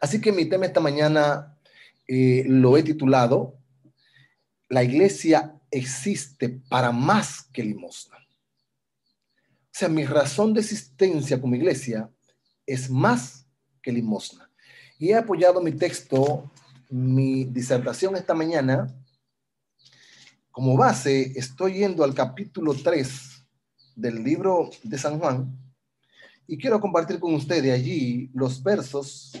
Así que mi tema esta mañana eh, lo he titulado La iglesia existe para más que limosna. O sea, mi razón de existencia como iglesia es más que limosna. Y he apoyado mi texto, mi disertación esta mañana. Como base, estoy yendo al capítulo 3 del libro de San Juan y quiero compartir con ustedes allí los versos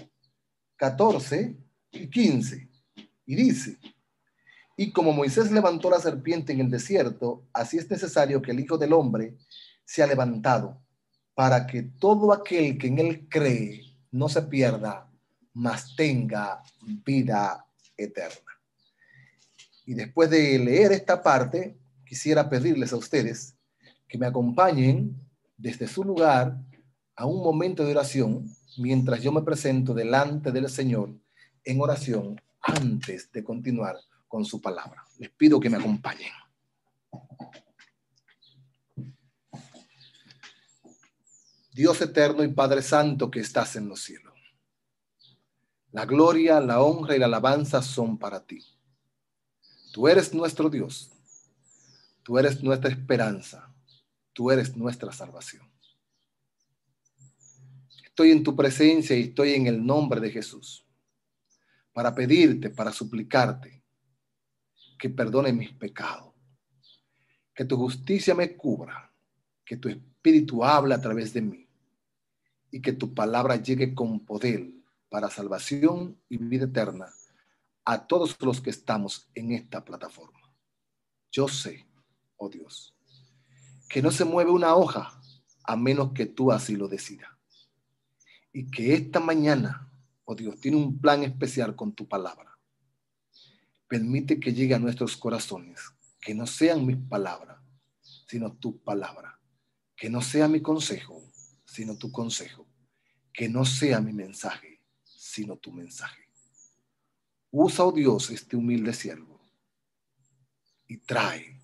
14 y 15. Y dice, y como Moisés levantó la serpiente en el desierto, así es necesario que el Hijo del Hombre sea levantado, para que todo aquel que en él cree no se pierda, mas tenga vida eterna. Y después de leer esta parte, quisiera pedirles a ustedes que me acompañen desde su lugar a un momento de oración mientras yo me presento delante del Señor en oración antes de continuar con su palabra. Les pido que me acompañen. Dios eterno y Padre Santo que estás en los cielos. La gloria, la honra y la alabanza son para ti. Tú eres nuestro Dios. Tú eres nuestra esperanza. Tú eres nuestra salvación. Estoy en tu presencia y estoy en el nombre de Jesús para pedirte, para suplicarte que perdone mis pecados, que tu justicia me cubra, que tu espíritu hable a través de mí y que tu palabra llegue con poder para salvación y vida eterna a todos los que estamos en esta plataforma. Yo sé, oh Dios, que no se mueve una hoja a menos que tú así lo decidas y que esta mañana, oh Dios, tiene un plan especial con tu palabra. Permite que llegue a nuestros corazones, que no sean mis palabras, sino tu palabra. Que no sea mi consejo, sino tu consejo. Que no sea mi mensaje, sino tu mensaje. Usa, oh Dios, este humilde siervo y trae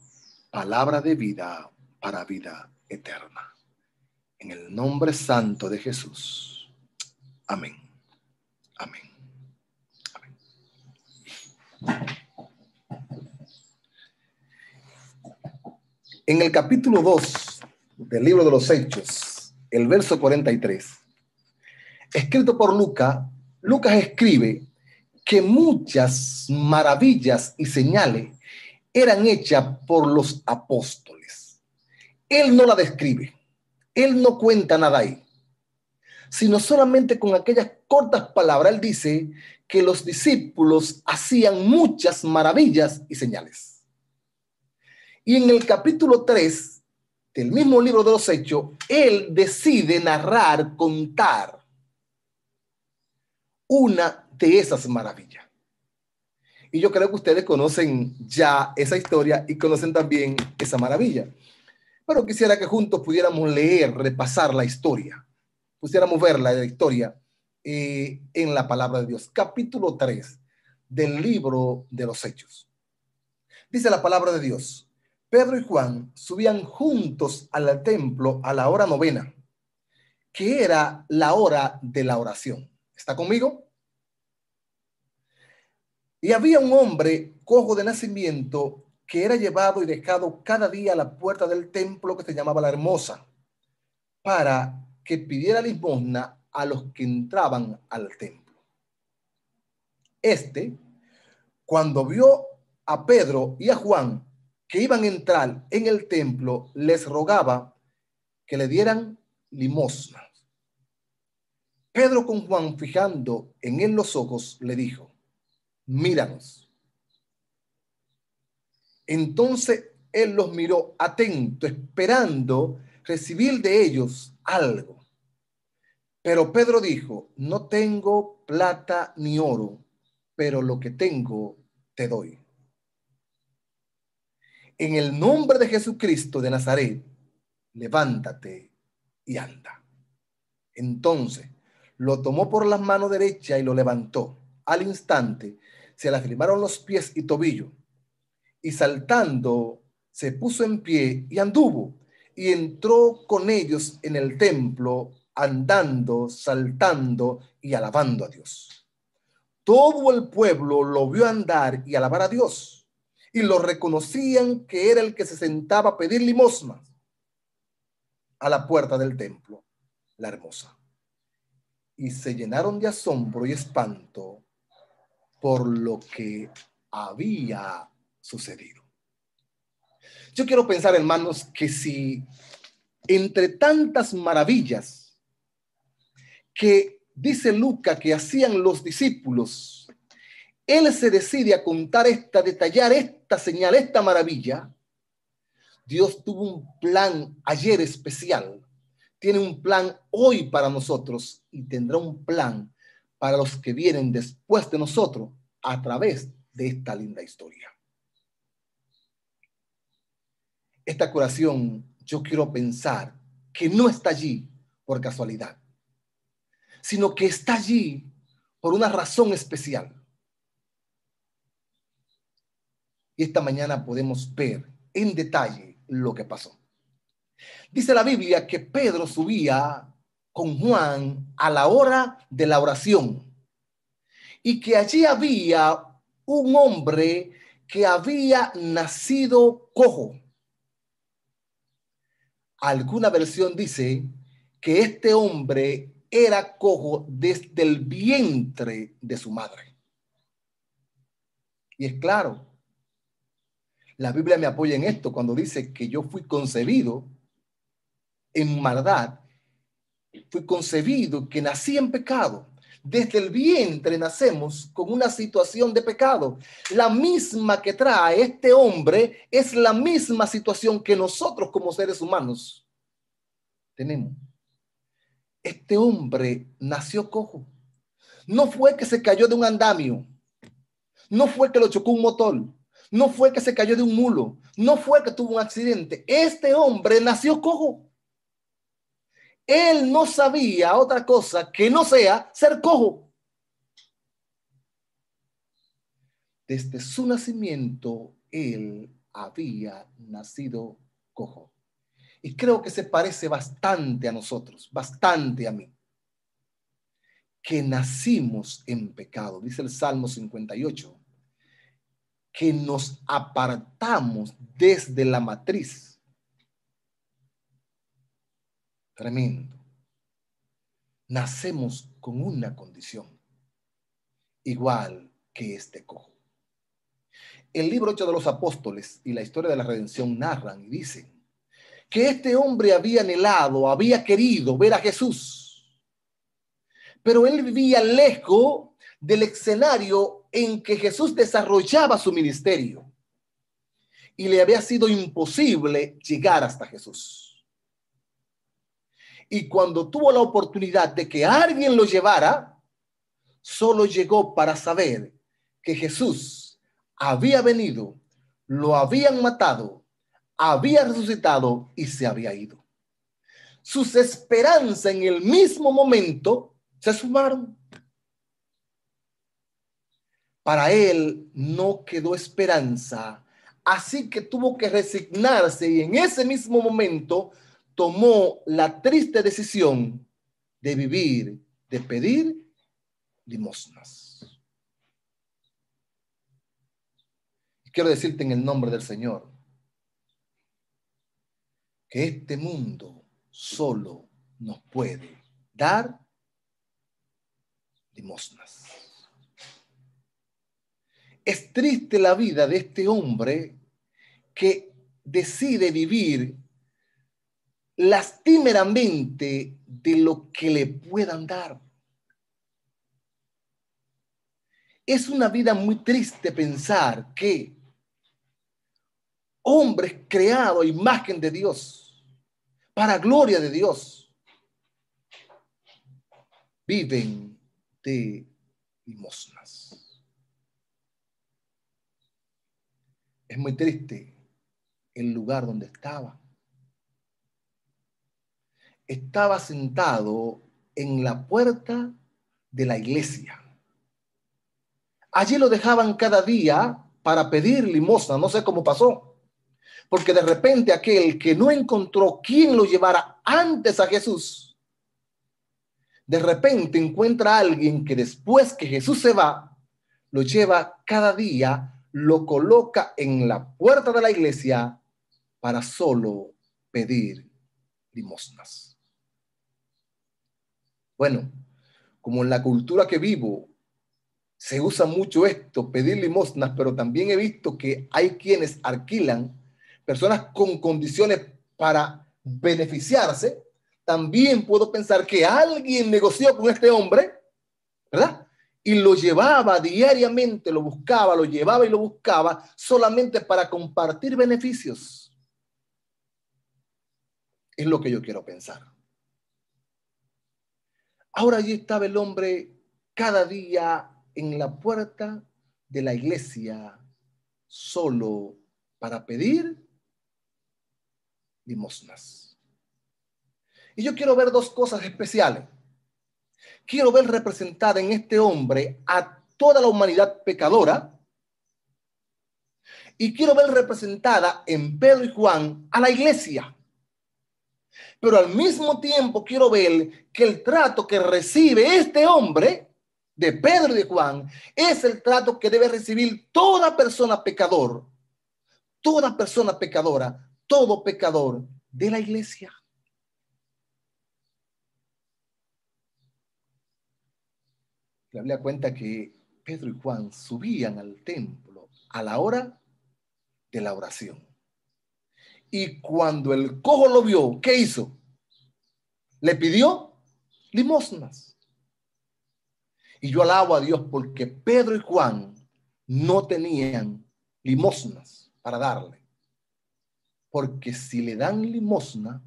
palabra de vida para vida eterna. En el nombre santo de Jesús. Amén. Amén. En el capítulo 2 del libro de los Hechos, el verso 43, escrito por Lucas, Lucas escribe que muchas maravillas y señales eran hechas por los apóstoles. Él no la describe, él no cuenta nada ahí sino solamente con aquellas cortas palabras. Él dice que los discípulos hacían muchas maravillas y señales. Y en el capítulo 3 del mismo libro de los Hechos, él decide narrar, contar una de esas maravillas. Y yo creo que ustedes conocen ya esa historia y conocen también esa maravilla. Pero quisiera que juntos pudiéramos leer, repasar la historia pusiéramos ver la historia eh, en la palabra de Dios. Capítulo 3 del libro de los Hechos. Dice la palabra de Dios. Pedro y Juan subían juntos al templo a la hora novena, que era la hora de la oración. ¿Está conmigo? Y había un hombre cojo de nacimiento que era llevado y dejado cada día a la puerta del templo que se llamaba la Hermosa, para que pidiera limosna a los que entraban al templo. Este, cuando vio a Pedro y a Juan que iban a entrar en el templo, les rogaba que le dieran limosna. Pedro con Juan, fijando en él los ojos, le dijo, míranos. Entonces él los miró atento, esperando recibir de ellos algo. Pero Pedro dijo, no tengo plata ni oro, pero lo que tengo te doy. En el nombre de Jesucristo de Nazaret, levántate y anda. Entonces lo tomó por la mano derecha y lo levantó. Al instante se le afirmaron los pies y tobillo. Y saltando, se puso en pie y anduvo. Y entró con ellos en el templo andando, saltando y alabando a Dios. todo el pueblo lo vio andar y alabar a Dios, y lo reconocían que era el que se sentaba a pedir limosna a la puerta del templo, la hermosa. Y se llenaron de asombro y espanto por lo que había sucedido. Yo quiero pensar, hermanos, que si entre tantas maravillas que dice Luca que hacían los discípulos, él se decide a contar esta, detallar esta señal, esta maravilla, Dios tuvo un plan ayer especial, tiene un plan hoy para nosotros y tendrá un plan para los que vienen después de nosotros a través de esta linda historia. Esta curación yo quiero pensar que no está allí por casualidad, sino que está allí por una razón especial. Y esta mañana podemos ver en detalle lo que pasó. Dice la Biblia que Pedro subía con Juan a la hora de la oración y que allí había un hombre que había nacido cojo. Alguna versión dice que este hombre era cojo desde el vientre de su madre. Y es claro, la Biblia me apoya en esto cuando dice que yo fui concebido en maldad, fui concebido que nací en pecado. Desde el vientre nacemos con una situación de pecado. La misma que trae este hombre es la misma situación que nosotros como seres humanos tenemos. Este hombre nació cojo. No fue que se cayó de un andamio. No fue que lo chocó un motor. No fue que se cayó de un mulo. No fue que tuvo un accidente. Este hombre nació cojo. Él no sabía otra cosa que no sea ser cojo. Desde su nacimiento, él había nacido cojo. Y creo que se parece bastante a nosotros, bastante a mí. Que nacimos en pecado, dice el Salmo 58, que nos apartamos desde la matriz Tremendo. Nacemos con una condición, igual que este cojo. El libro Hecho de los Apóstoles y la historia de la redención narran y dicen que este hombre había anhelado, había querido ver a Jesús, pero él vivía lejos del escenario en que Jesús desarrollaba su ministerio y le había sido imposible llegar hasta Jesús. Y cuando tuvo la oportunidad de que alguien lo llevara, solo llegó para saber que Jesús había venido, lo habían matado, había resucitado y se había ido. Sus esperanzas en el mismo momento se sumaron. Para él no quedó esperanza, así que tuvo que resignarse y en ese mismo momento tomó la triste decisión de vivir, de pedir limosnas. Quiero decirte en el nombre del Señor este mundo solo nos puede dar limosnas. Es triste la vida de este hombre que decide vivir lastimeramente de lo que le puedan dar. Es una vida muy triste pensar que hombres creados a imagen de Dios, para gloria de Dios, viven de limosnas. Es muy triste el lugar donde estaba estaba sentado en la puerta de la iglesia. Allí lo dejaban cada día para pedir limosna, no sé cómo pasó, porque de repente aquel que no encontró quien lo llevara antes a Jesús, de repente encuentra a alguien que después que Jesús se va, lo lleva cada día, lo coloca en la puerta de la iglesia para solo pedir limosnas. Bueno, como en la cultura que vivo se usa mucho esto, pedir limosnas, pero también he visto que hay quienes alquilan personas con condiciones para beneficiarse, también puedo pensar que alguien negoció con este hombre, ¿verdad? Y lo llevaba diariamente, lo buscaba, lo llevaba y lo buscaba solamente para compartir beneficios. Es lo que yo quiero pensar. Ahora allí estaba el hombre cada día en la puerta de la iglesia solo para pedir limosnas. Y yo quiero ver dos cosas especiales. Quiero ver representada en este hombre a toda la humanidad pecadora y quiero ver representada en Pedro y Juan a la iglesia. Pero al mismo tiempo quiero ver que el trato que recibe este hombre de Pedro y de Juan es el trato que debe recibir toda persona pecador, toda persona pecadora, todo pecador de la iglesia. La Biblia cuenta que Pedro y Juan subían al templo a la hora de la oración. Y cuando el cojo lo vio, ¿qué hizo? Le pidió limosnas. Y yo alabo a Dios porque Pedro y Juan no tenían limosnas para darle. Porque si le dan limosna,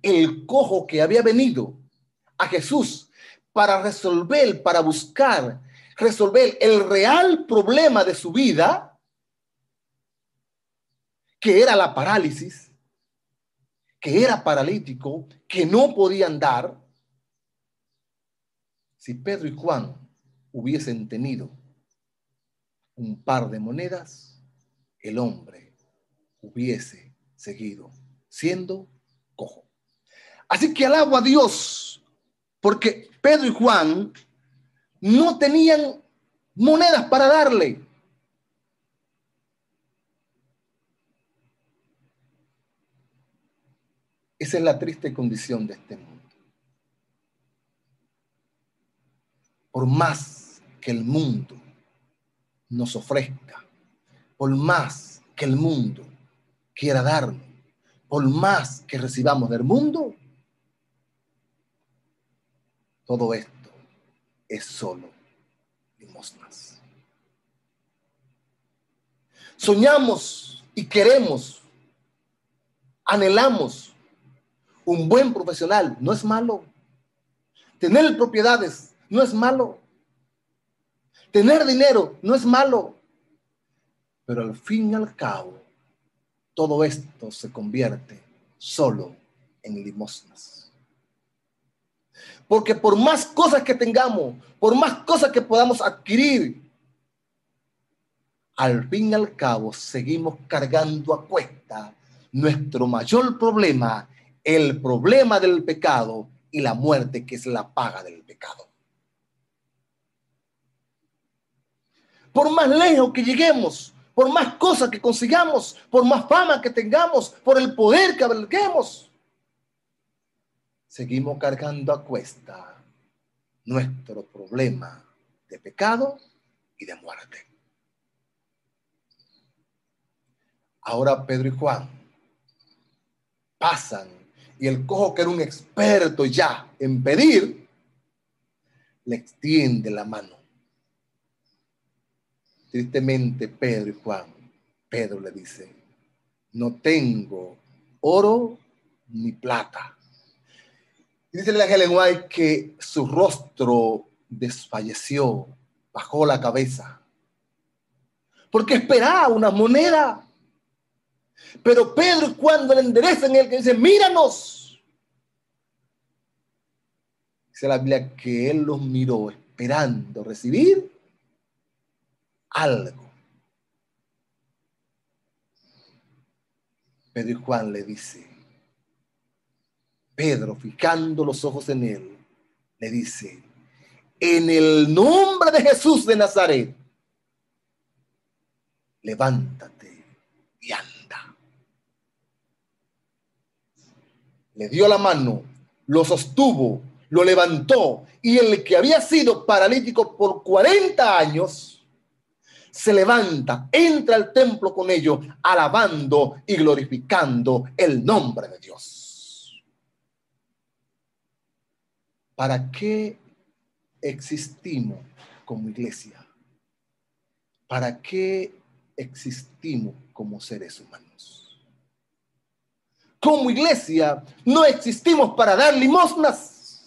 el cojo que había venido a Jesús para resolver, para buscar, resolver el real problema de su vida, que era la parálisis, que era paralítico, que no podía andar, si Pedro y Juan hubiesen tenido un par de monedas, el hombre hubiese seguido siendo cojo. Así que alabo a Dios, porque Pedro y Juan no tenían monedas para darle. Esa es la triste condición de este mundo. Por más que el mundo nos ofrezca, por más que el mundo quiera darnos, por más que recibamos del mundo, todo esto es solo limosnas. Soñamos y queremos, anhelamos un buen profesional no es malo. Tener propiedades no es malo. Tener dinero no es malo. Pero al fin y al cabo, todo esto se convierte solo en limosnas. Porque por más cosas que tengamos, por más cosas que podamos adquirir, al fin y al cabo seguimos cargando a cuesta nuestro mayor problema el problema del pecado y la muerte que es la paga del pecado. Por más lejos que lleguemos, por más cosas que consigamos, por más fama que tengamos, por el poder que abarquemos, seguimos cargando a cuesta nuestro problema de pecado y de muerte. Ahora Pedro y Juan pasan y el cojo que era un experto ya en pedir, le extiende la mano. Tristemente Pedro y Juan, Pedro le dice, no tengo oro ni plata. dice el ángel en que su rostro desfalleció, bajó la cabeza, porque esperaba una moneda pero Pedro cuando le enderezan él que dice, míranos. Dice la Biblia que él los miró esperando recibir algo. Pedro y Juan le dice, Pedro, fijando los ojos en él, le dice, en el nombre de Jesús de Nazaret, levántate y anda. Le dio la mano, lo sostuvo, lo levantó y el que había sido paralítico por 40 años, se levanta, entra al templo con ellos, alabando y glorificando el nombre de Dios. ¿Para qué existimos como iglesia? ¿Para qué existimos como seres humanos? Como iglesia no existimos para dar limosnas.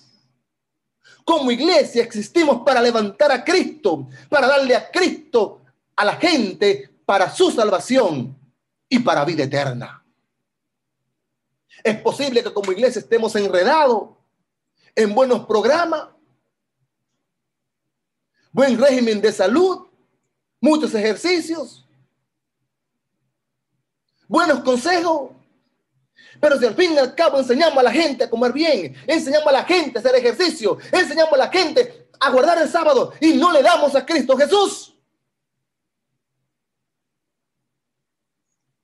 Como iglesia existimos para levantar a Cristo, para darle a Cristo a la gente para su salvación y para vida eterna. Es posible que como iglesia estemos enredados en buenos programas, buen régimen de salud, muchos ejercicios, buenos consejos. Pero si al fin y al cabo enseñamos a la gente a comer bien, enseñamos a la gente a hacer ejercicio, enseñamos a la gente a guardar el sábado y no le damos a Cristo Jesús,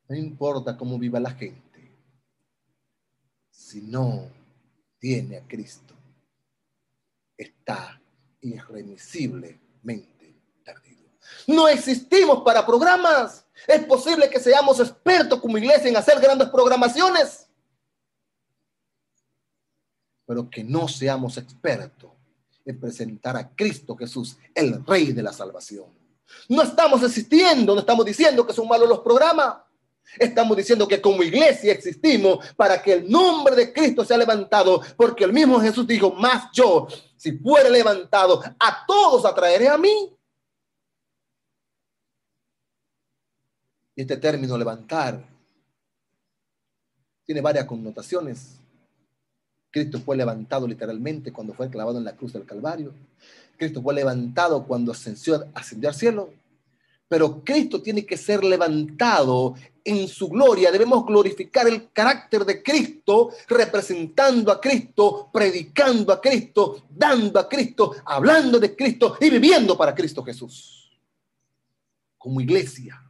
No importa cómo viva la gente, si no tiene a Cristo, está irremisiblemente perdido. No existimos para programas. Es posible que seamos expertos como iglesia en hacer grandes programaciones, pero que no seamos expertos en presentar a Cristo Jesús, el Rey de la Salvación. No estamos existiendo, no estamos diciendo que son malos los programas. Estamos diciendo que como iglesia existimos para que el nombre de Cristo sea levantado, porque el mismo Jesús dijo, más yo, si fuere levantado, a todos atraeré a mí. Y este término levantar tiene varias connotaciones. Cristo fue levantado literalmente cuando fue clavado en la cruz del Calvario. Cristo fue levantado cuando ascendió, ascendió al cielo. Pero Cristo tiene que ser levantado en su gloria. Debemos glorificar el carácter de Cristo, representando a Cristo, predicando a Cristo, dando a Cristo, hablando de Cristo y viviendo para Cristo Jesús. Como iglesia,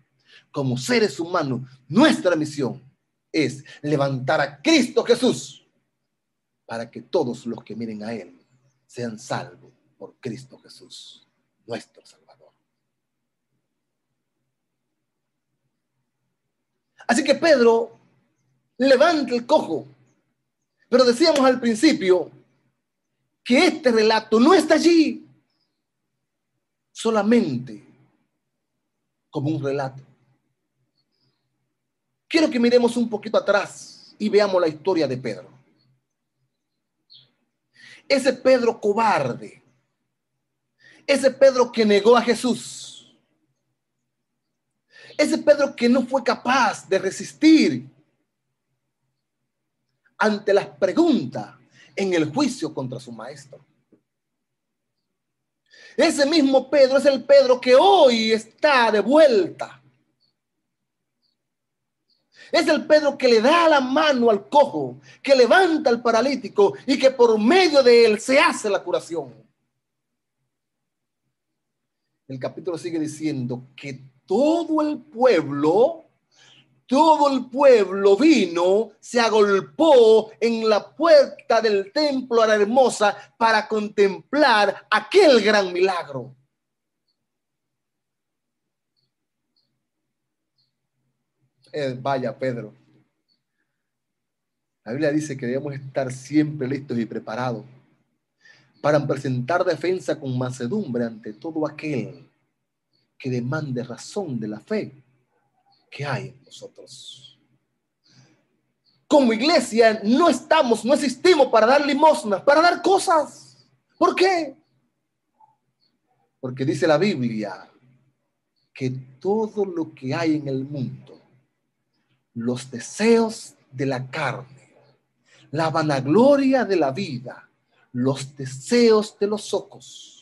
como seres humanos, nuestra misión es levantar a Cristo Jesús para que todos los que miren a Él sean salvos por Cristo Jesús, nuestro Salvador. Así que Pedro levanta el cojo. Pero decíamos al principio que este relato no está allí solamente como un relato. Quiero que miremos un poquito atrás y veamos la historia de Pedro. Ese Pedro cobarde, ese Pedro que negó a Jesús, ese Pedro que no fue capaz de resistir ante las preguntas en el juicio contra su maestro. Ese mismo Pedro es el Pedro que hoy está de vuelta. Es el Pedro que le da la mano al cojo, que levanta al paralítico y que por medio de él se hace la curación. El capítulo sigue diciendo que todo el pueblo, todo el pueblo vino, se agolpó en la puerta del templo a la hermosa para contemplar aquel gran milagro. Eh, vaya, Pedro. La Biblia dice que debemos estar siempre listos y preparados para presentar defensa con macedumbre ante todo aquel que demande razón de la fe que hay en nosotros. Como iglesia no estamos, no existimos para dar limosnas, para dar cosas. ¿Por qué? Porque dice la Biblia que todo lo que hay en el mundo, los deseos de la carne, la vanagloria de la vida, los deseos de los ojos,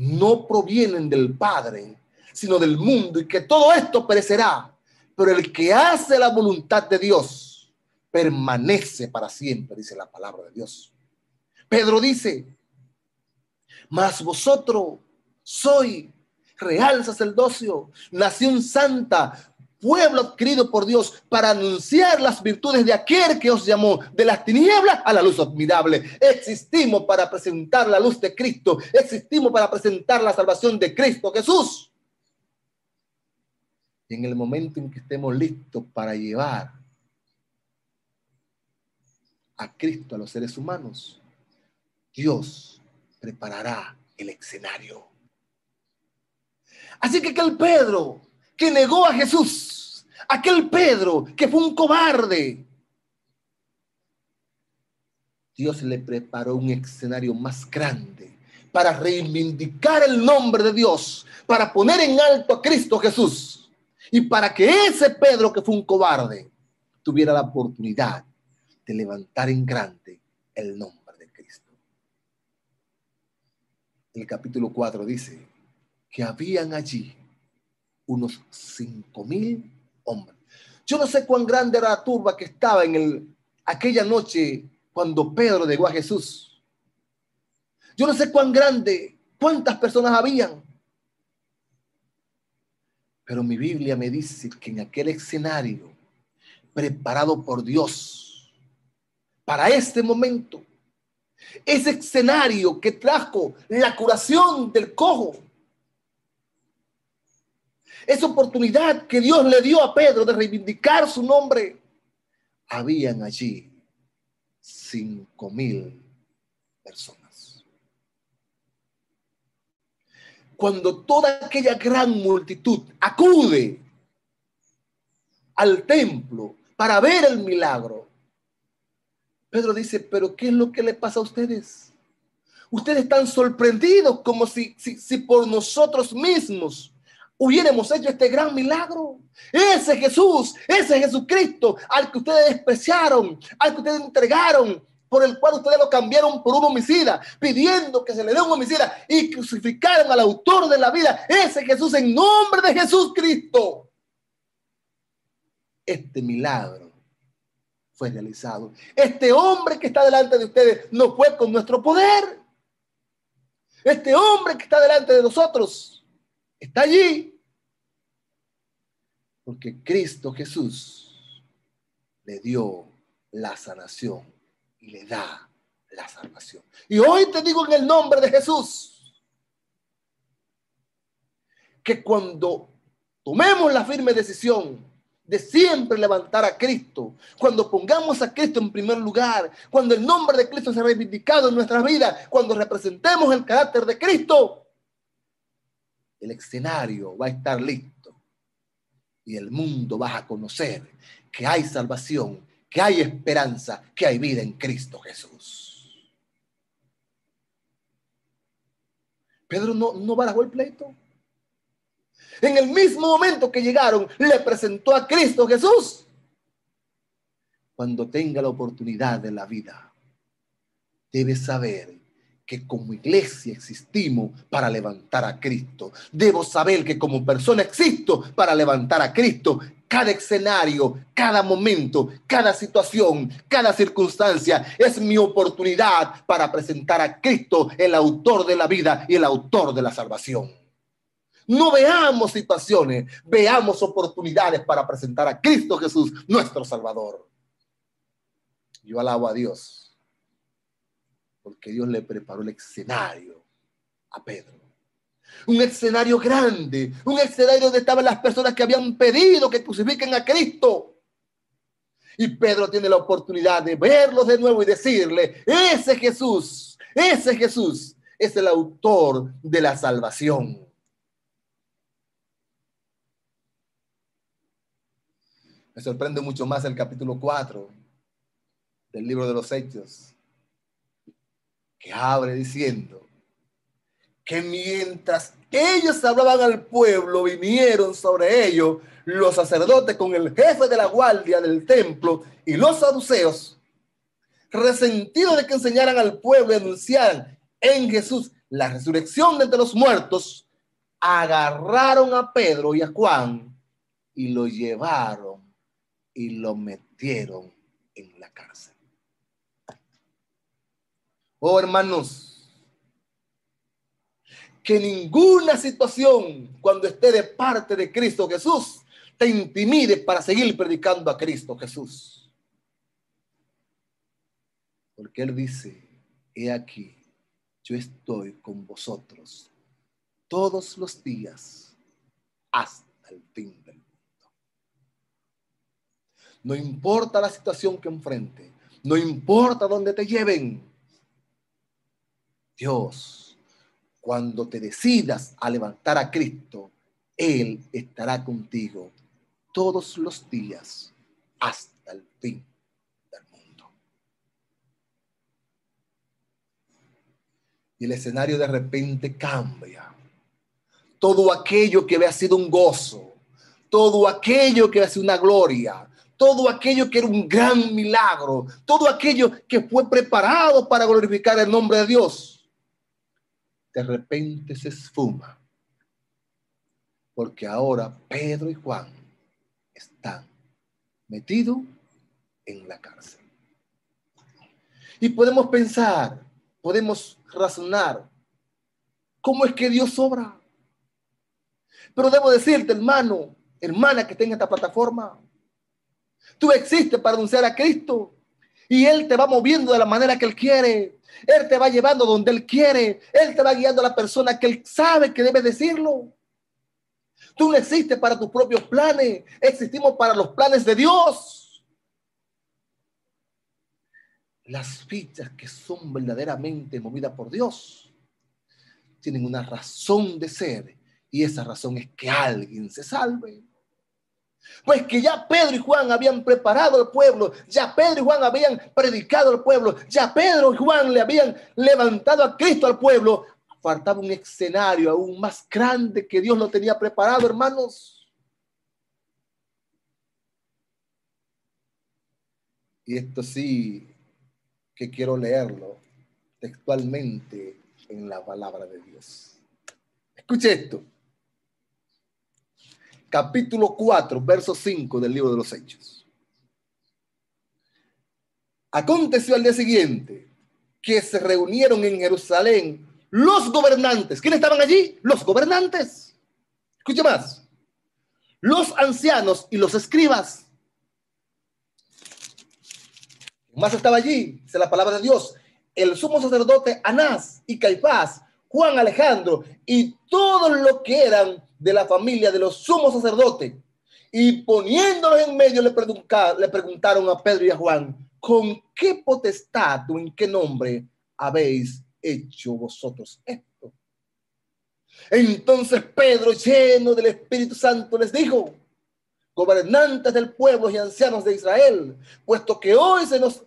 no provienen del Padre, sino del mundo y que todo esto perecerá. Pero el que hace la voluntad de Dios permanece para siempre, dice la palabra de Dios. Pedro dice, Mas vosotros soy real sacerdocio, nación santa, pueblo adquirido por Dios para anunciar las virtudes de aquel que os llamó de las tinieblas a la luz admirable. Existimos para presentar la luz de Cristo, existimos para presentar la salvación de Cristo Jesús. Y en el momento en que estemos listos para llevar a Cristo a los seres humanos, Dios preparará el escenario. Así que aquel Pedro que negó a Jesús, aquel Pedro que fue un cobarde, Dios le preparó un escenario más grande para reivindicar el nombre de Dios, para poner en alto a Cristo Jesús y para que ese Pedro que fue un cobarde tuviera la oportunidad de levantar en grande el nombre de Cristo. El capítulo 4 dice que habían allí unos cinco mil hombres. Yo no sé cuán grande era la turba que estaba en el, aquella noche cuando Pedro llegó a Jesús. Yo no sé cuán grande, cuántas personas habían. Pero mi Biblia me dice que en aquel escenario preparado por Dios para este momento, ese escenario que trajo la curación del cojo, esa oportunidad que Dios le dio a Pedro de reivindicar su nombre, habían allí cinco mil personas. Cuando toda aquella gran multitud acude al templo para ver el milagro, Pedro dice, pero ¿qué es lo que le pasa a ustedes? Ustedes están sorprendidos como si, si, si por nosotros mismos hubiéramos hecho este gran milagro. Ese Jesús, ese Jesucristo al que ustedes despreciaron, al que ustedes entregaron, por el cual ustedes lo cambiaron por un homicida, pidiendo que se le dé un homicida y crucificaron al autor de la vida, ese Jesús en nombre de Jesús Cristo. Este milagro fue realizado. Este hombre que está delante de ustedes no fue con nuestro poder. Este hombre que está delante de nosotros está allí porque Cristo Jesús le dio la sanación y le da la salvación. Y hoy te digo en el nombre de Jesús que cuando tomemos la firme decisión de siempre levantar a Cristo, cuando pongamos a Cristo en primer lugar, cuando el nombre de Cristo sea reivindicado en nuestra vida, cuando representemos el carácter de Cristo, el escenario va a estar listo y el mundo va a conocer que hay salvación, que hay esperanza, que hay vida en Cristo Jesús. Pedro no, no barajó el pleito. En el mismo momento que llegaron, le presentó a Cristo Jesús. Cuando tenga la oportunidad de la vida, debe saber que como iglesia existimos para levantar a Cristo. Debo saber que como persona existo para levantar a Cristo. Cada escenario, cada momento, cada situación, cada circunstancia es mi oportunidad para presentar a Cristo, el autor de la vida y el autor de la salvación. No veamos situaciones, veamos oportunidades para presentar a Cristo Jesús, nuestro Salvador. Yo alabo a Dios porque Dios le preparó el escenario a Pedro. Un escenario grande, un escenario donde estaban las personas que habían pedido que crucifiquen a Cristo. Y Pedro tiene la oportunidad de verlos de nuevo y decirle, ese Jesús, ese Jesús es el autor de la salvación. Me sorprende mucho más el capítulo 4 del libro de los Hechos, que abre diciendo que mientras ellos hablaban al pueblo, vinieron sobre ellos los sacerdotes con el jefe de la guardia del templo y los saduceos, resentidos de que enseñaran al pueblo y anunciaran en Jesús la resurrección de entre los muertos, agarraron a Pedro y a Juan y lo llevaron y lo metieron en la cárcel. Oh, hermanos, que ninguna situación cuando esté de parte de Cristo Jesús te intimide para seguir predicando a Cristo Jesús. Porque Él dice, he aquí, yo estoy con vosotros todos los días hasta el fin del mundo. No importa la situación que enfrente, no importa dónde te lleven. Dios, cuando te decidas a levantar a Cristo, Él estará contigo todos los días hasta el fin del mundo. Y el escenario de repente cambia. Todo aquello que había sido un gozo, todo aquello que había sido una gloria, todo aquello que era un gran milagro, todo aquello que fue preparado para glorificar el nombre de Dios, de repente se esfuma. Porque ahora Pedro y Juan están metidos en la cárcel. Y podemos pensar, podemos razonar, ¿cómo es que Dios obra? Pero debo decirte, hermano, hermana que tenga esta plataforma, Tú existes para anunciar a Cristo. Y Él te va moviendo de la manera que Él quiere. Él te va llevando donde Él quiere. Él te va guiando a la persona que Él sabe que debe decirlo. Tú no existes para tus propios planes. Existimos para los planes de Dios. Las fichas que son verdaderamente movidas por Dios tienen una razón de ser. Y esa razón es que alguien se salve. Pues que ya Pedro y Juan habían preparado al pueblo, ya Pedro y Juan habían predicado al pueblo, ya Pedro y Juan le habían levantado a Cristo al pueblo. Faltaba un escenario aún más grande que Dios lo tenía preparado, hermanos. Y esto sí que quiero leerlo textualmente en la palabra de Dios. Escuche esto capítulo 4, verso 5 del libro de los Hechos. Aconteció al día siguiente que se reunieron en Jerusalén los gobernantes. ¿Quiénes estaban allí? Los gobernantes. Escuche más. Los ancianos y los escribas. Más estaba allí, dice la palabra de Dios, el sumo sacerdote Anás y Caifás, Juan Alejandro y todos los que eran de la familia de los sumos sacerdotes. Y poniéndolos en medio le, le preguntaron a Pedro y a Juan, ¿con qué potestad o en qué nombre habéis hecho vosotros esto? Entonces Pedro, lleno del Espíritu Santo, les dijo, gobernantes del pueblo y ancianos de Israel, puesto que hoy se nos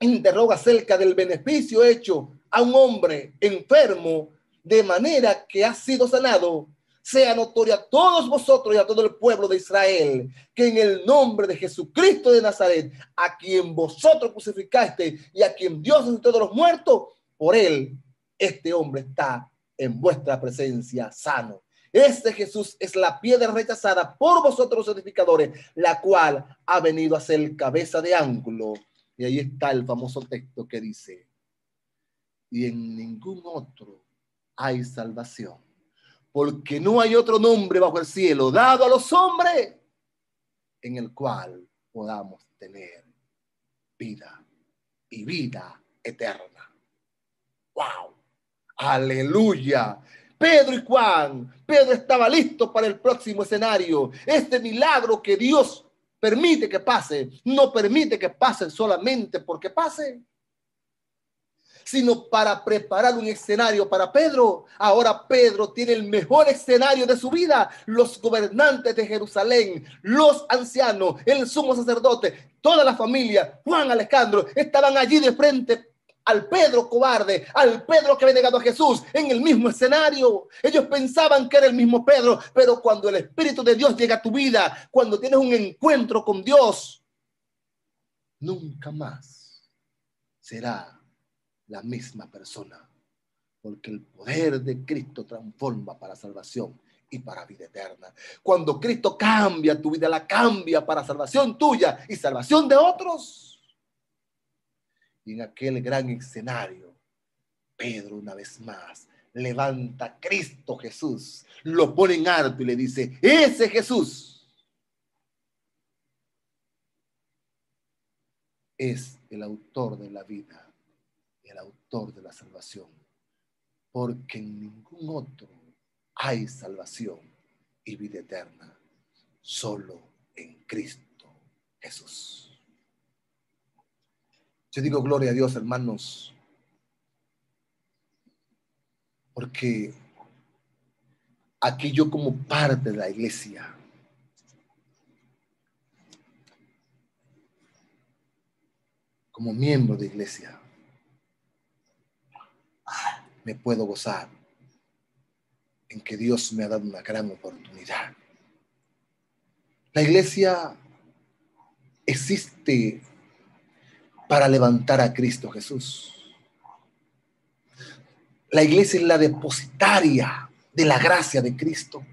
interroga acerca del beneficio hecho a un hombre enfermo de manera que ha sido sanado, sea notoria a todos vosotros y a todo el pueblo de Israel, que en el nombre de Jesucristo de Nazaret, a quien vosotros crucificaste y a quien Dios resucitó de los muertos, por él, este hombre está en vuestra presencia sano. Este Jesús es la piedra rechazada por vosotros los edificadores, la cual ha venido a ser cabeza de ángulo. Y ahí está el famoso texto que dice, y en ningún otro hay salvación porque no hay otro nombre bajo el cielo dado a los hombres en el cual podamos tener vida y vida eterna. ¡Wow! Aleluya. Pedro y Juan, Pedro estaba listo para el próximo escenario. Este milagro que Dios permite que pase, no permite que pase solamente porque pase sino para preparar un escenario para Pedro. Ahora Pedro tiene el mejor escenario de su vida. Los gobernantes de Jerusalén, los ancianos, el sumo sacerdote, toda la familia, Juan Alejandro, estaban allí de frente al Pedro cobarde, al Pedro que había negado a Jesús en el mismo escenario. Ellos pensaban que era el mismo Pedro, pero cuando el Espíritu de Dios llega a tu vida, cuando tienes un encuentro con Dios, nunca más será la misma persona, porque el poder de Cristo transforma para salvación y para vida eterna. Cuando Cristo cambia tu vida, la cambia para salvación tuya y salvación de otros. Y en aquel gran escenario, Pedro una vez más levanta a Cristo Jesús, lo pone en alto y le dice, ese Jesús es el autor de la vida, el autor de la salvación, porque en ningún otro hay salvación y vida eterna, solo en Cristo Jesús. Yo digo gloria a Dios, hermanos, porque aquí yo como parte de la iglesia, como miembro de iglesia, me puedo gozar en que Dios me ha dado una gran oportunidad. La iglesia existe para levantar a Cristo Jesús. La iglesia es la depositaria de la gracia de Cristo.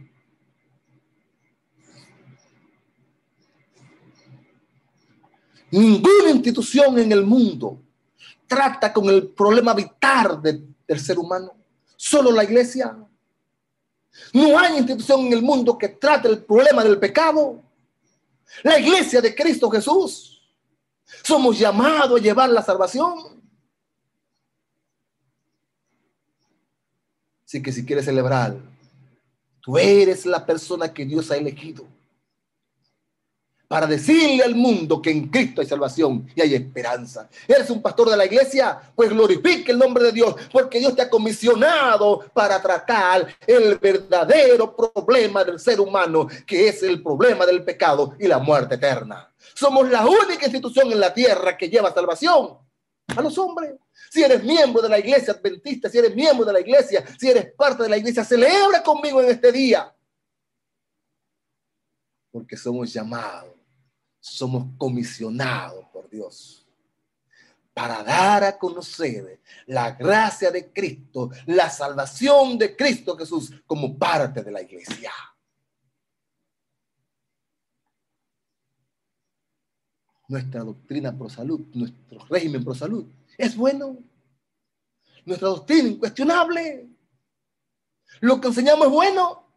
Ninguna institución en el mundo trata con el problema vital del ser humano. Solo la iglesia. No hay institución en el mundo que trate el problema del pecado. La iglesia de Cristo Jesús. Somos llamados a llevar la salvación. Así que si quieres celebrar, tú eres la persona que Dios ha elegido para decirle al mundo que en Cristo hay salvación y hay esperanza. ¿Eres un pastor de la iglesia? Pues glorifique el nombre de Dios, porque Dios te ha comisionado para tratar el verdadero problema del ser humano, que es el problema del pecado y la muerte eterna. Somos la única institución en la tierra que lleva salvación a los hombres. Si eres miembro de la iglesia adventista, si eres miembro de la iglesia, si eres parte de la iglesia, celebra conmigo en este día. Porque somos llamados, somos comisionados por Dios para dar a conocer la gracia de Cristo, la salvación de Cristo Jesús como parte de la iglesia. nuestra doctrina pro salud, nuestro régimen pro salud. Es bueno. Nuestra doctrina incuestionable. Lo que enseñamos es bueno.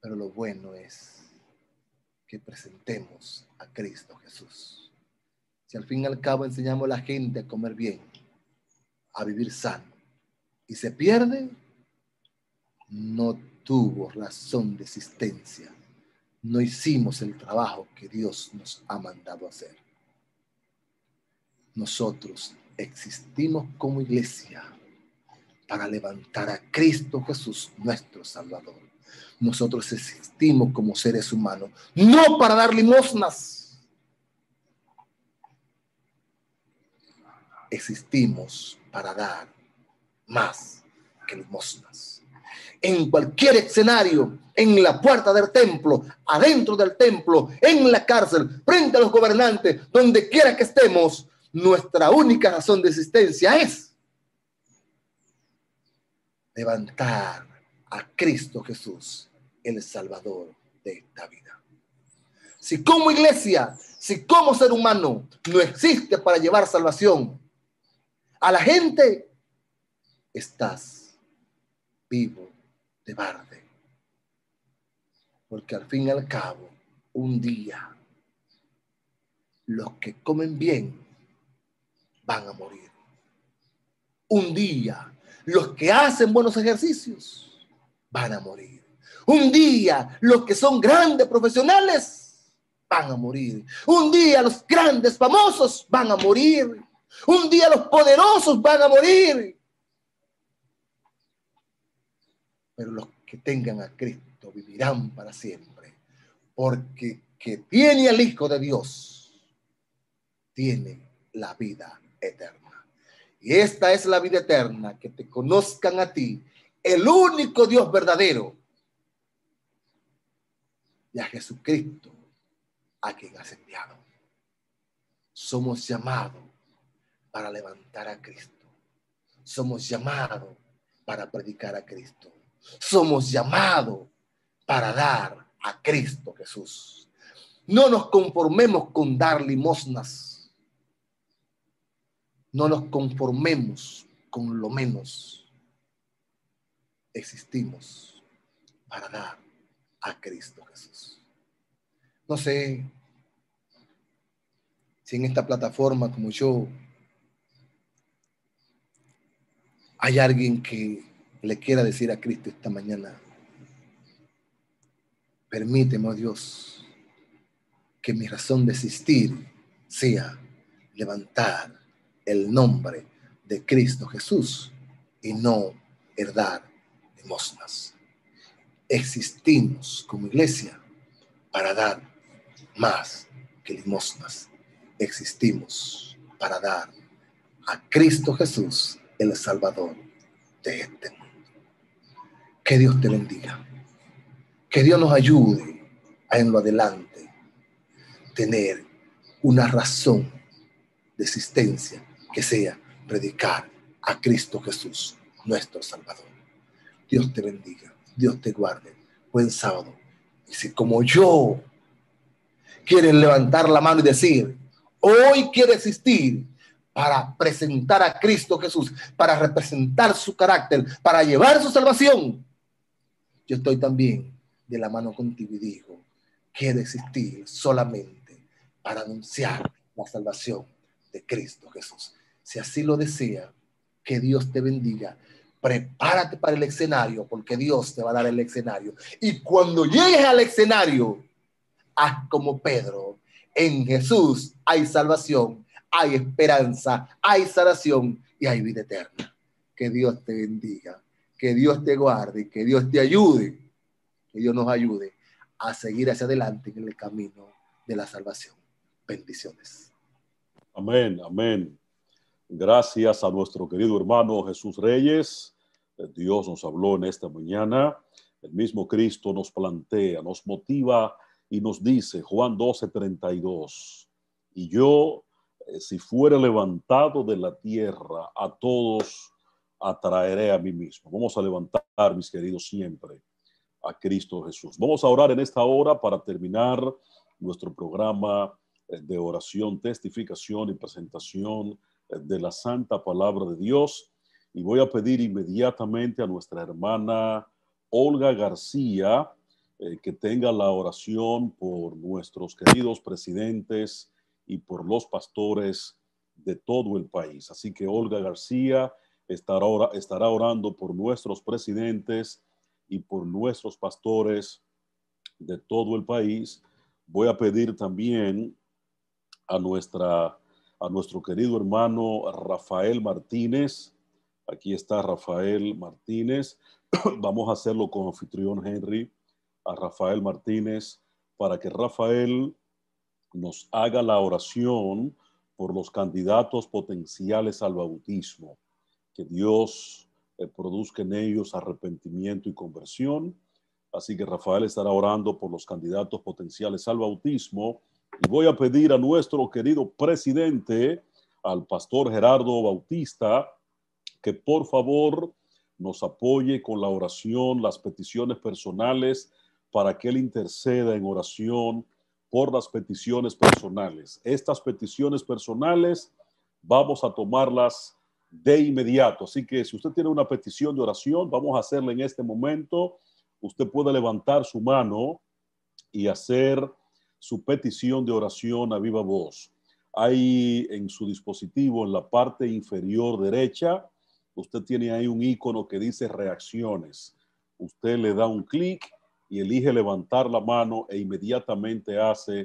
Pero lo bueno es que presentemos a Cristo Jesús. Si al fin y al cabo enseñamos a la gente a comer bien, a vivir sano, y se pierde, no tuvo razón de existencia no hicimos el trabajo que Dios nos ha mandado hacer. Nosotros existimos como iglesia para levantar a Cristo Jesús, nuestro Salvador. Nosotros existimos como seres humanos, no para dar limosnas. Existimos para dar más que limosnas en cualquier escenario, en la puerta del templo, adentro del templo, en la cárcel, frente a los gobernantes, donde quiera que estemos, nuestra única razón de existencia es levantar a Cristo Jesús, el Salvador de esta vida. Si como iglesia, si como ser humano no existe para llevar salvación a la gente, estás vivo de barde. Porque al fin y al cabo, un día, los que comen bien van a morir. Un día, los que hacen buenos ejercicios van a morir. Un día, los que son grandes profesionales van a morir. Un día, los grandes famosos van a morir. Un día, los poderosos van a morir. pero los que tengan a Cristo vivirán para siempre, porque que tiene al Hijo de Dios, tiene la vida eterna. Y esta es la vida eterna, que te conozcan a ti, el único Dios verdadero, y a Jesucristo, a quien has enviado. Somos llamados para levantar a Cristo. Somos llamados para predicar a Cristo somos llamados para dar a Cristo Jesús. No nos conformemos con dar limosnas. No nos conformemos con lo menos existimos para dar a Cristo Jesús. No sé si en esta plataforma como yo hay alguien que le quiera decir a Cristo esta mañana, permíteme, oh Dios, que mi razón de existir sea levantar el nombre de Cristo Jesús y no herdar limosnas. Existimos como iglesia para dar más que limosnas. Existimos para dar a Cristo Jesús, el Salvador de este mundo. Que Dios te bendiga. Que Dios nos ayude a en lo adelante tener una razón de existencia que sea predicar a Cristo Jesús, nuestro Salvador. Dios te bendiga, Dios te guarde. Buen sábado. Y si como yo quieren levantar la mano y decir, hoy quiere existir para presentar a Cristo Jesús, para representar su carácter, para llevar su salvación, yo estoy también de la mano contigo y digo, quiere existir solamente para anunciar la salvación de Cristo Jesús. Si así lo desea, que Dios te bendiga. Prepárate para el escenario, porque Dios te va a dar el escenario. Y cuando llegues al escenario, haz como Pedro. En Jesús hay salvación, hay esperanza, hay sanación y hay vida eterna. Que Dios te bendiga, que Dios te guarde, que Dios te ayude, que Dios nos ayude a seguir hacia adelante en el camino de la salvación. Bendiciones. Amén, amén. Gracias a nuestro querido hermano Jesús Reyes. Dios nos habló en esta mañana. El mismo Cristo nos plantea, nos motiva y nos dice, Juan 12, 32, y yo, eh, si fuera levantado de la tierra, a todos atraeré a mí mismo. Vamos a levantar, mis queridos, siempre a Cristo Jesús. Vamos a orar en esta hora para terminar nuestro programa eh, de oración, testificación y presentación de la santa palabra de Dios. Y voy a pedir inmediatamente a nuestra hermana Olga García eh, que tenga la oración por nuestros queridos presidentes y por los pastores de todo el país. Así que Olga García estará, estará orando por nuestros presidentes y por nuestros pastores de todo el país. Voy a pedir también a nuestra a nuestro querido hermano Rafael Martínez. Aquí está Rafael Martínez. Vamos a hacerlo con anfitrión Henry, a Rafael Martínez, para que Rafael nos haga la oración por los candidatos potenciales al bautismo. Que Dios eh, produzca en ellos arrepentimiento y conversión. Así que Rafael estará orando por los candidatos potenciales al bautismo y voy a pedir a nuestro querido presidente, al pastor Gerardo Bautista, que por favor nos apoye con la oración, las peticiones personales, para que él interceda en oración por las peticiones personales. Estas peticiones personales vamos a tomarlas de inmediato. Así que si usted tiene una petición de oración, vamos a hacerla en este momento. Usted puede levantar su mano y hacer su petición de oración a viva voz. Hay en su dispositivo, en la parte inferior derecha, usted tiene ahí un icono que dice reacciones. Usted le da un clic y elige levantar la mano e inmediatamente hace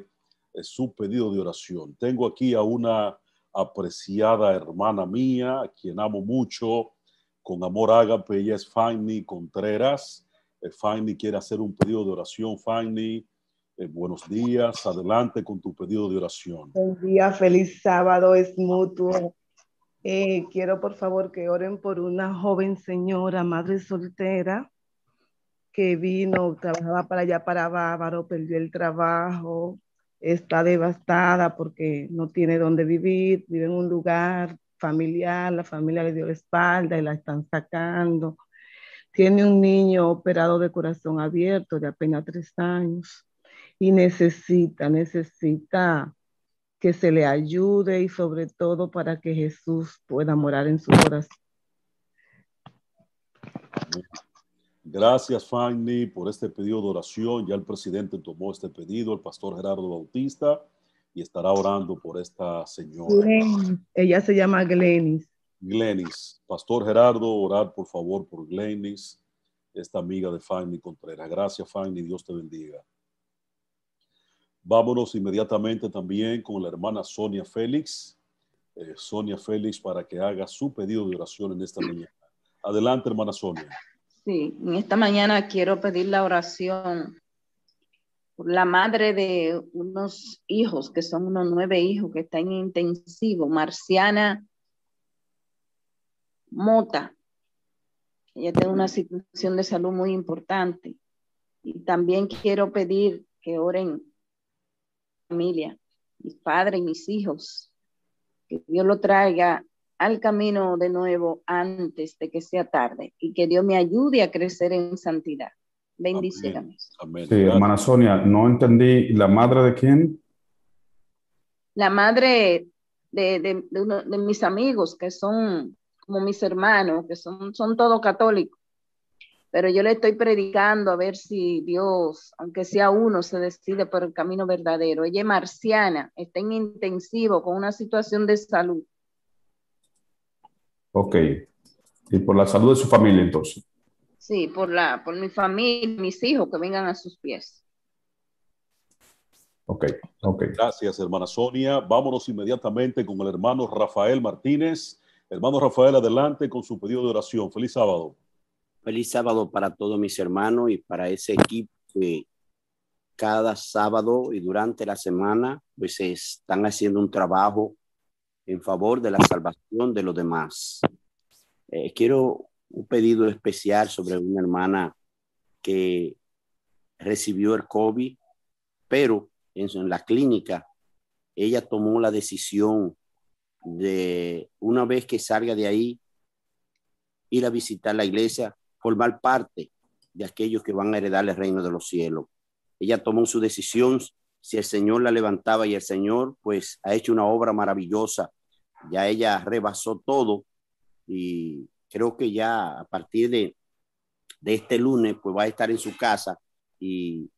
eh, su pedido de oración. Tengo aquí a una apreciada hermana mía, a quien amo mucho, con amor ágape, ella es Fanny Contreras. Eh, Fanny quiere hacer un pedido de oración. Fanny, eh, buenos días, adelante con tu pedido de oración. Buen día, feliz sábado, es mutuo. Eh, quiero por favor que oren por una joven señora, madre soltera, que vino, trabajaba para allá, para Bávaro, perdió el trabajo, está devastada porque no tiene dónde vivir, vive en un lugar familiar, la familia le dio la espalda y la están sacando. Tiene un niño operado de corazón abierto de apenas tres años y necesita, necesita que se le ayude y sobre todo para que Jesús pueda morar en su corazón. Gracias, Fanny, por este pedido de oración. Ya el presidente tomó este pedido, el pastor Gerardo Bautista, y estará orando por esta señora. Ella se llama Glenis. Glenis. Pastor Gerardo, orad por favor por Glenis, esta amiga de Fanny Contreras. Gracias, Fanny. Dios te bendiga. Vámonos inmediatamente también con la hermana Sonia Félix. Eh, Sonia Félix para que haga su pedido de oración en esta mañana. Adelante, hermana Sonia. Sí, en esta mañana quiero pedir la oración por la madre de unos hijos, que son unos nueve hijos que están en intensivo, Marciana Mota. Ella tiene una situación de salud muy importante. Y también quiero pedir que oren familia, mis padres y mis hijos, que Dios lo traiga al camino de nuevo antes de que sea tarde y que Dios me ayude a crecer en santidad. Bendiciones. Sí, hermana Sonia, no entendí, ¿la madre de quién? La madre de, de, de, uno, de mis amigos, que son como mis hermanos, que son, son todos católicos. Pero yo le estoy predicando a ver si Dios, aunque sea uno, se decide por el camino verdadero. Ella es marciana, está en intensivo con una situación de salud Ok. Y por la salud de su familia, entonces. Sí, por, la, por mi familia, mis hijos que vengan a sus pies. Ok, ok. Gracias, hermana Sonia. Vámonos inmediatamente con el hermano Rafael Martínez. Hermano Rafael, adelante con su pedido de oración. Feliz sábado. Feliz sábado para todos mis hermanos y para ese equipo que cada sábado y durante la semana pues están haciendo un trabajo en favor de la salvación de los demás. Eh, quiero un pedido especial sobre una hermana que recibió el COVID, pero en, en la clínica ella tomó la decisión de una vez que salga de ahí, ir a visitar la iglesia, formar parte de aquellos que van a heredar el reino de los cielos. Ella tomó su decisión si el Señor la levantaba y el Señor pues ha hecho una obra maravillosa. Ya ella rebasó todo y creo que ya a partir de, de este lunes pues va a estar en su casa y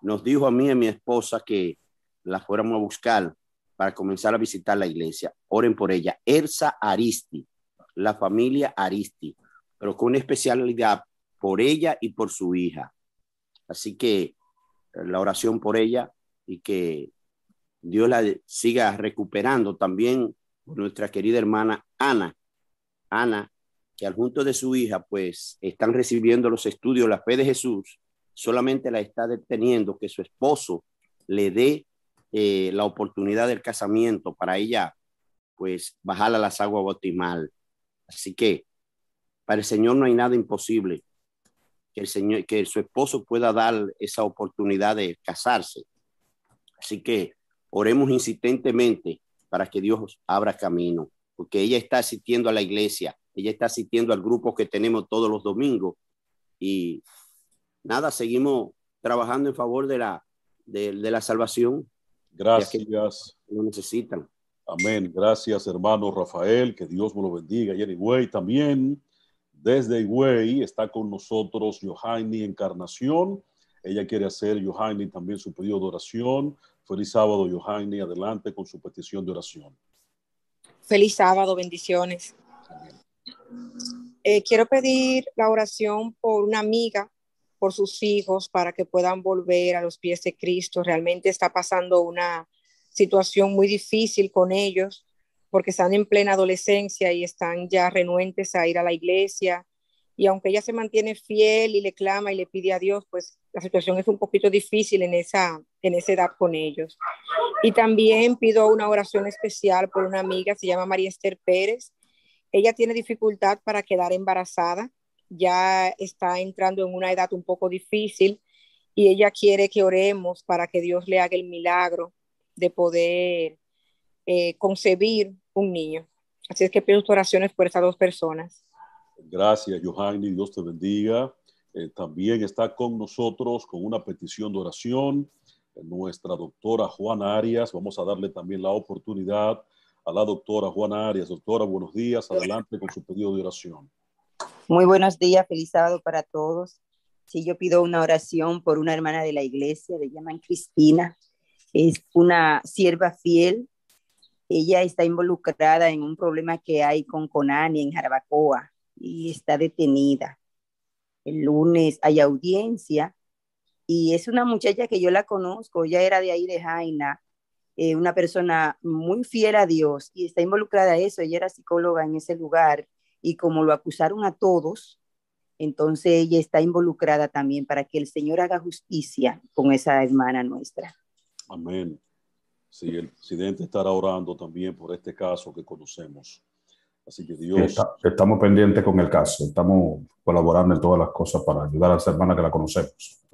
nos dijo a mí y a mi esposa que la fuéramos a buscar para comenzar a visitar la iglesia. Oren por ella. Elsa Aristi, la familia Aristi, pero con especialidad por ella y por su hija. Así que la oración por ella y que Dios la siga recuperando también por nuestra querida hermana Ana. Ana, que al junto de su hija, pues están recibiendo los estudios, la fe de Jesús, solamente la está deteniendo que su esposo le dé eh, la oportunidad del casamiento para ella, pues bajar a las aguas bautismal. Así que para el Señor no hay nada imposible que el Señor, que su esposo pueda dar esa oportunidad de casarse. Así que oremos insistentemente para que Dios abra camino, porque ella está asistiendo a la iglesia, ella está asistiendo al grupo que tenemos todos los domingos y nada, seguimos trabajando en favor de la, de, de la salvación. Gracias. Lo necesitan. Amén. Gracias, hermano Rafael. Que Dios me lo bendiga. Y anyway, también desde Higüey está con nosotros Johanny Encarnación. Ella quiere hacer, Johanny, también su pedido de oración. Feliz sábado, Johanny. Adelante con su petición de oración. Feliz sábado, bendiciones. Eh, quiero pedir la oración por una amiga, por sus hijos, para que puedan volver a los pies de Cristo. Realmente está pasando una situación muy difícil con ellos porque están en plena adolescencia y están ya renuentes a ir a la iglesia. Y aunque ella se mantiene fiel y le clama y le pide a Dios, pues la situación es un poquito difícil en esa, en esa edad con ellos. Y también pido una oración especial por una amiga, se llama María Esther Pérez. Ella tiene dificultad para quedar embarazada, ya está entrando en una edad un poco difícil y ella quiere que oremos para que Dios le haga el milagro de poder eh, concebir un niño. Así es que pido oraciones por estas dos personas. Gracias, Johanny. Dios te bendiga. Eh, también está con nosotros con una petición de oración eh, nuestra doctora Juana Arias. Vamos a darle también la oportunidad a la doctora Juana Arias. Doctora, buenos días. Adelante con su pedido de oración. Muy buenos días. Feliz sábado para todos. Sí, yo pido una oración por una hermana de la iglesia, le llaman Cristina. Es una sierva fiel. Ella está involucrada en un problema que hay con Conani en Jarabacoa y está detenida. El lunes hay audiencia y es una muchacha que yo la conozco, ella era de ahí de Jaina, eh, una persona muy fiel a Dios y está involucrada en eso. Ella era psicóloga en ese lugar y como lo acusaron a todos, entonces ella está involucrada también para que el Señor haga justicia con esa hermana nuestra. Amén. Sí, el presidente estará orando también por este caso que conocemos. Así que Dios. estamos pendientes con el caso, estamos colaborando en todas las cosas para ayudar a esa hermana que la conocemos.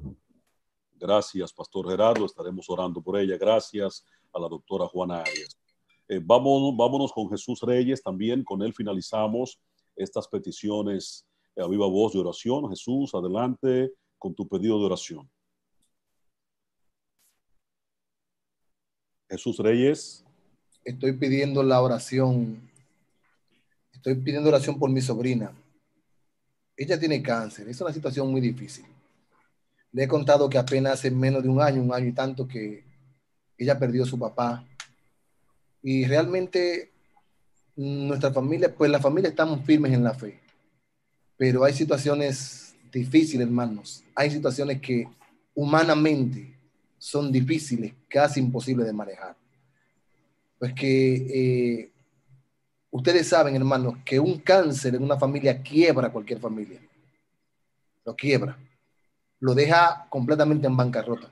Gracias, Pastor Gerardo. Estaremos orando por ella. Gracias a la doctora Juana Arias. Eh, vamos, vámonos con Jesús Reyes también. Con él finalizamos estas peticiones a viva voz de oración. Jesús, adelante con tu pedido de oración. Jesús Reyes. Estoy pidiendo la oración. Estoy pidiendo oración por mi sobrina. Ella tiene cáncer. Es una situación muy difícil. Le he contado que apenas hace menos de un año, un año y tanto que ella perdió a su papá. Y realmente nuestra familia, pues la familia estamos firmes en la fe pero hay situaciones difíciles, hermanos. Hay situaciones que humanamente son difíciles, casi imposibles de manejar. Pues que eh, ustedes saben, hermanos, que un cáncer en una familia quiebra cualquier familia. Lo quiebra. Lo deja completamente en bancarrota.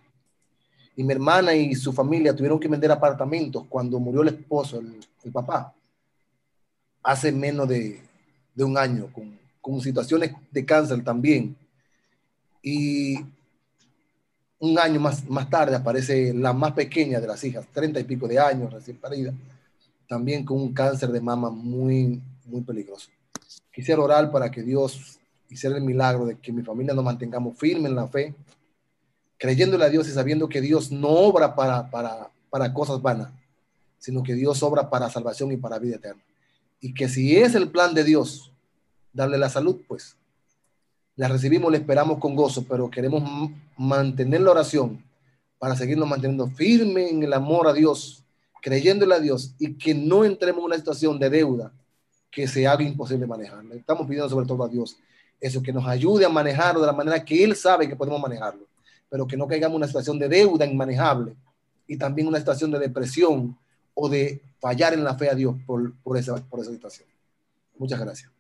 Y mi hermana y su familia tuvieron que vender apartamentos cuando murió el esposo, el, papá, hace menos de, un año, con, con situaciones de cáncer también. Y un año más, más tarde aparece la más pequeña de las hijas, treinta y pico de años, recién parida, también con un cáncer de mama muy, muy peligroso. Quisiera orar para que Dios hiciera el milagro de que mi familia nos mantengamos firmes en la fe, creyéndole a Dios y sabiendo que Dios no obra para, para, para cosas vanas, sino que Dios obra para salvación y para vida eterna. Y que si es el plan de Dios, darle la salud, pues la recibimos, la esperamos con gozo, pero queremos mantener la oración para seguirnos manteniendo firme en el amor a Dios, creyéndole a Dios y que no entremos en una situación de deuda que se haga imposible manejar. estamos pidiendo sobre todo a Dios eso, que nos ayude a manejarlo de la manera que Él sabe que podemos manejarlo, pero que no caigamos en una situación de deuda inmanejable y también una situación de depresión o de fallar en la fe a Dios por, por, esa, por esa situación. Muchas gracias.